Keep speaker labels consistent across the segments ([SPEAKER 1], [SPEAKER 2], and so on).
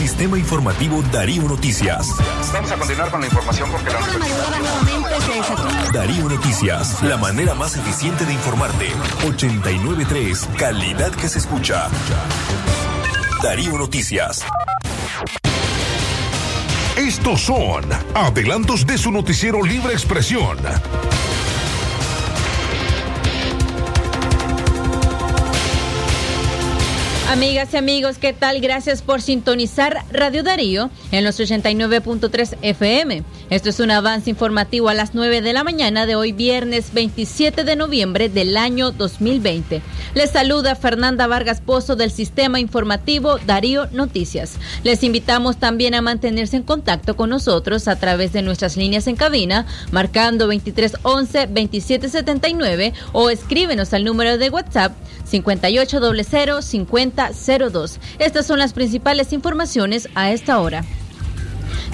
[SPEAKER 1] Sistema Informativo Darío Noticias.
[SPEAKER 2] Vamos a continuar con la información porque la
[SPEAKER 1] Darío Noticias, la manera más eficiente de informarte. 893, calidad que se escucha. Darío Noticias.
[SPEAKER 3] Estos son adelantos de su noticiero Libre Expresión.
[SPEAKER 4] Amigas y amigos, ¿qué tal? Gracias por sintonizar Radio Darío en los 89.3 FM. Esto es un avance informativo a las 9 de la mañana de hoy, viernes 27 de noviembre del año 2020. Les saluda Fernanda Vargas Pozo del Sistema Informativo Darío Noticias. Les invitamos también a mantenerse en contacto con nosotros a través de nuestras líneas en cabina, marcando 2311 2779 o escríbenos al número de WhatsApp 5800 5002. Estas son las principales informaciones a esta hora.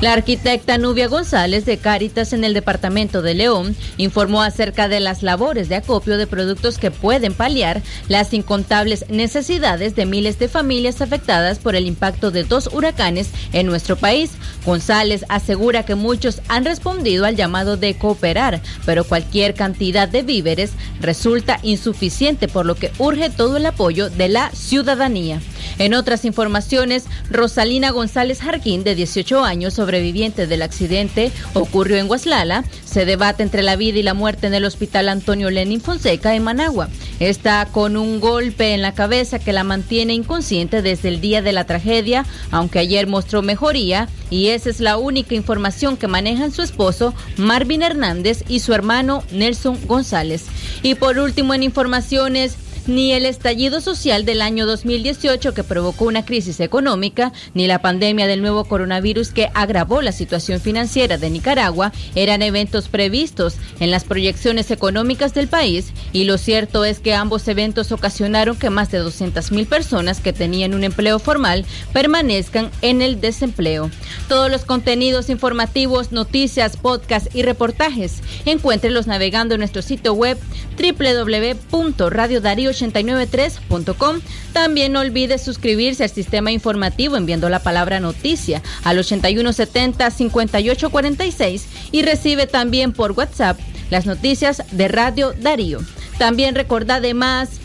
[SPEAKER 4] La arquitecta Nubia González de Cáritas en el departamento de León informó acerca de las labores de acopio de productos que pueden paliar las incontables necesidades de miles de familias afectadas por el impacto de dos huracanes en nuestro país. González asegura que muchos han respondido al llamado de cooperar, pero cualquier cantidad de víveres resulta insuficiente, por lo que urge todo el apoyo de la ciudadanía. En otras informaciones, Rosalina González Jarquín, de 18 años, sobreviviente del accidente, ocurrió en Guaslala. Se debate entre la vida y la muerte en el hospital Antonio Lenin Fonseca en Managua. Está con un golpe en la cabeza que la mantiene inconsciente desde el día de la tragedia, aunque ayer mostró mejoría y esa es la única información que manejan su esposo Marvin Hernández y su hermano Nelson González. Y por último en informaciones, ni el estallido social del año 2018 que provocó una crisis económica, ni la pandemia del nuevo coronavirus que agravó la situación financiera de Nicaragua eran eventos previstos en las proyecciones económicas del país y lo cierto es que ambos eventos ocasionaron que más de 200 mil personas que tenían un empleo formal permanezcan en el desempleo. Todos los contenidos informativos, noticias, podcasts y reportajes, encuéntrenlos navegando en nuestro sitio web www.radiodario 893.com. También no olvide suscribirse al sistema informativo enviando la palabra noticia al 8170-5846 y recibe también por WhatsApp las noticias de Radio Darío. También recordad además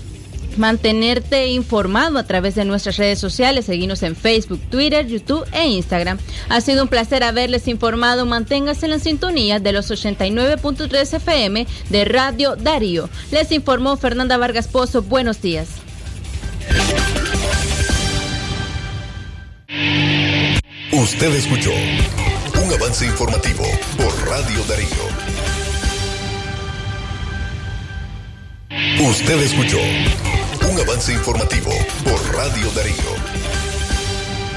[SPEAKER 4] mantenerte informado a través de nuestras redes sociales. Seguimos en Facebook, Twitter, YouTube e Instagram. Ha sido un placer haberles informado. Manténgase en la sintonía de los 89.3 FM de Radio Darío. Les informó Fernanda Vargas Pozo. Buenos días.
[SPEAKER 3] Usted escuchó un avance informativo por Radio Darío. Usted escuchó un avance informativo por Radio Darío.